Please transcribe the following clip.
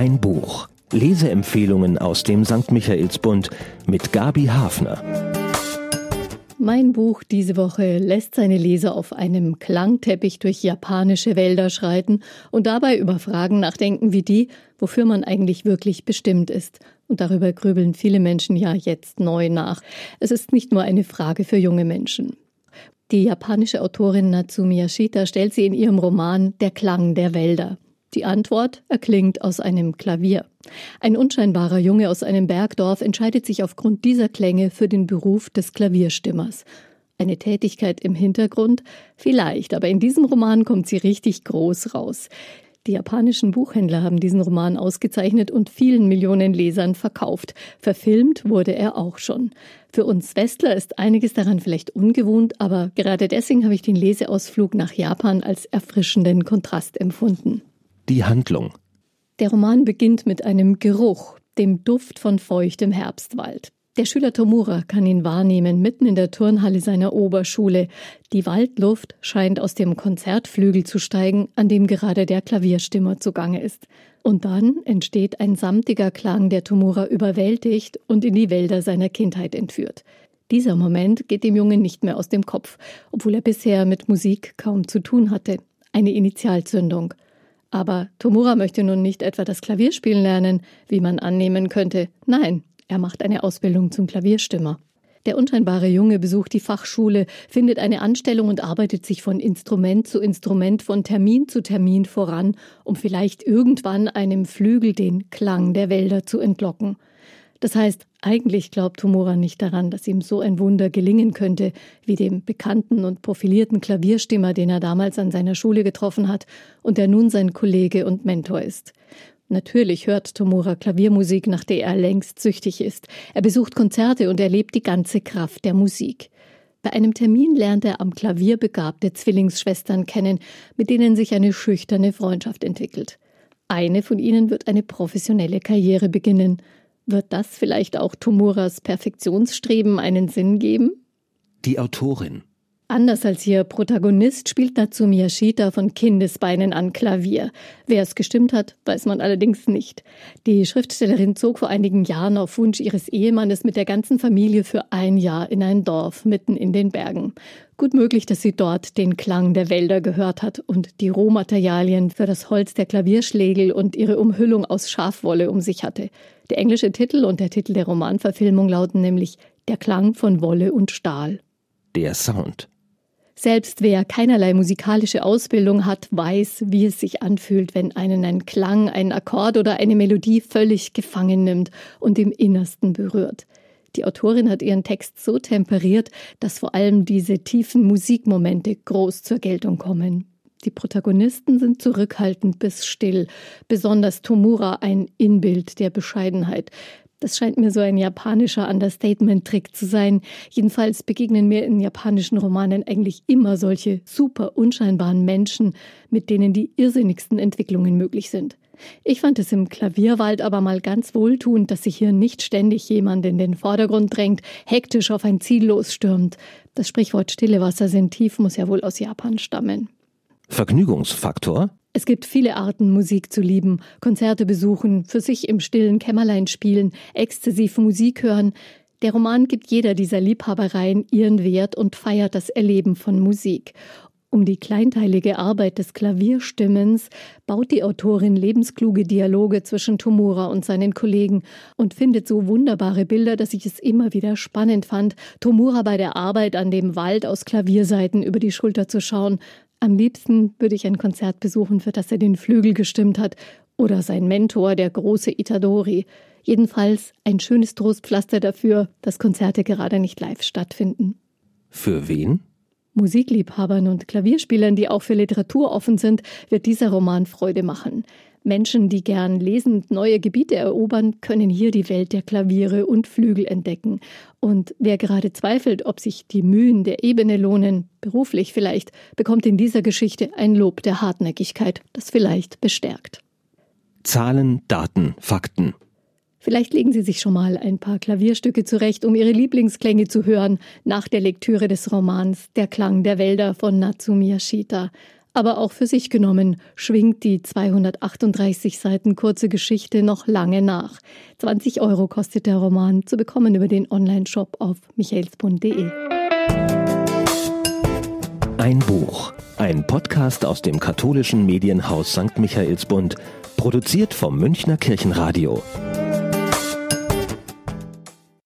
Ein Buch. Leseempfehlungen aus dem St. Michaelsbund mit Gabi Hafner. Mein Buch diese Woche lässt seine Leser auf einem Klangteppich durch japanische Wälder schreiten und dabei über Fragen nachdenken wie die, wofür man eigentlich wirklich bestimmt ist. Und darüber grübeln viele Menschen ja jetzt neu nach. Es ist nicht nur eine Frage für junge Menschen. Die japanische Autorin Natsumi Yashita stellt sie in ihrem Roman Der Klang der Wälder. Die Antwort erklingt aus einem Klavier. Ein unscheinbarer Junge aus einem Bergdorf entscheidet sich aufgrund dieser Klänge für den Beruf des Klavierstimmers. Eine Tätigkeit im Hintergrund? Vielleicht, aber in diesem Roman kommt sie richtig groß raus. Die japanischen Buchhändler haben diesen Roman ausgezeichnet und vielen Millionen Lesern verkauft. Verfilmt wurde er auch schon. Für uns Westler ist einiges daran vielleicht ungewohnt, aber gerade deswegen habe ich den Leseausflug nach Japan als erfrischenden Kontrast empfunden die Handlung. Der Roman beginnt mit einem Geruch, dem Duft von feuchtem Herbstwald. Der Schüler Tomura kann ihn wahrnehmen, mitten in der Turnhalle seiner Oberschule. Die Waldluft scheint aus dem Konzertflügel zu steigen, an dem gerade der Klavierstimmer zugange ist. Und dann entsteht ein samtiger Klang, der Tomura überwältigt und in die Wälder seiner Kindheit entführt. Dieser Moment geht dem Jungen nicht mehr aus dem Kopf, obwohl er bisher mit Musik kaum zu tun hatte. Eine Initialzündung. Aber Tomura möchte nun nicht etwa das Klavierspielen lernen, wie man annehmen könnte. Nein, er macht eine Ausbildung zum Klavierstimmer. Der unscheinbare Junge besucht die Fachschule, findet eine Anstellung und arbeitet sich von Instrument zu Instrument, von Termin zu Termin voran, um vielleicht irgendwann einem Flügel den Klang der Wälder zu entlocken. Das heißt, eigentlich glaubt Tomura nicht daran, dass ihm so ein Wunder gelingen könnte, wie dem bekannten und profilierten Klavierstimmer, den er damals an seiner Schule getroffen hat und der nun sein Kollege und Mentor ist. Natürlich hört Tomura Klaviermusik, nach der er längst süchtig ist. Er besucht Konzerte und erlebt die ganze Kraft der Musik. Bei einem Termin lernt er am Klavier begabte Zwillingsschwestern kennen, mit denen sich eine schüchterne Freundschaft entwickelt. Eine von ihnen wird eine professionelle Karriere beginnen – wird das vielleicht auch Tomuras Perfektionsstreben einen Sinn geben? Die Autorin. Anders als ihr Protagonist spielt Natsumi Yashita von Kindesbeinen an Klavier. Wer es gestimmt hat, weiß man allerdings nicht. Die Schriftstellerin zog vor einigen Jahren auf Wunsch ihres Ehemannes mit der ganzen Familie für ein Jahr in ein Dorf mitten in den Bergen. Gut möglich, dass sie dort den Klang der Wälder gehört hat und die Rohmaterialien für das Holz der Klavierschlägel und ihre Umhüllung aus Schafwolle um sich hatte. Der englische Titel und der Titel der Romanverfilmung lauten nämlich Der Klang von Wolle und Stahl. Der Sound. Selbst wer keinerlei musikalische Ausbildung hat, weiß, wie es sich anfühlt, wenn einen ein Klang, ein Akkord oder eine Melodie völlig gefangen nimmt und im Innersten berührt. Die Autorin hat ihren Text so temperiert, dass vor allem diese tiefen Musikmomente groß zur Geltung kommen. Die Protagonisten sind zurückhaltend bis still, besonders Tomura ein Inbild der Bescheidenheit. Das scheint mir so ein japanischer Understatement-Trick zu sein. Jedenfalls begegnen mir in japanischen Romanen eigentlich immer solche super unscheinbaren Menschen, mit denen die irrsinnigsten Entwicklungen möglich sind. Ich fand es im Klavierwald aber mal ganz wohltuend, dass sich hier nicht ständig jemand in den Vordergrund drängt, hektisch auf ein Ziel losstürmt. Das Sprichwort Stille Wasser sind tief muss ja wohl aus Japan stammen. Vergnügungsfaktor? Es gibt viele Arten, Musik zu lieben. Konzerte besuchen, für sich im stillen Kämmerlein spielen, exzessiv Musik hören. Der Roman gibt jeder dieser Liebhabereien ihren Wert und feiert das Erleben von Musik. Um die kleinteilige Arbeit des Klavierstimmens baut die Autorin lebenskluge Dialoge zwischen Tomura und seinen Kollegen und findet so wunderbare Bilder, dass ich es immer wieder spannend fand, Tomura bei der Arbeit an dem Wald aus Klavierseiten über die Schulter zu schauen, am liebsten würde ich ein Konzert besuchen, für das er den Flügel gestimmt hat, oder sein Mentor, der große Itadori. Jedenfalls ein schönes Trostpflaster dafür, dass Konzerte gerade nicht live stattfinden. Für wen? Musikliebhabern und Klavierspielern, die auch für Literatur offen sind, wird dieser Roman Freude machen. Menschen, die gern lesend neue Gebiete erobern, können hier die Welt der Klaviere und Flügel entdecken. Und wer gerade zweifelt, ob sich die Mühen der Ebene lohnen, beruflich vielleicht, bekommt in dieser Geschichte ein Lob der Hartnäckigkeit, das vielleicht bestärkt. Zahlen, Daten, Fakten. Vielleicht legen Sie sich schon mal ein paar Klavierstücke zurecht, um Ihre Lieblingsklänge zu hören, nach der Lektüre des Romans Der Klang der Wälder von Natsumi Yashita. Aber auch für sich genommen schwingt die 238 Seiten kurze Geschichte noch lange nach. 20 Euro kostet der Roman, zu bekommen über den Online-Shop auf michaelsbund.de. Ein Buch, ein Podcast aus dem katholischen Medienhaus St. Michaelsbund, produziert vom Münchner Kirchenradio.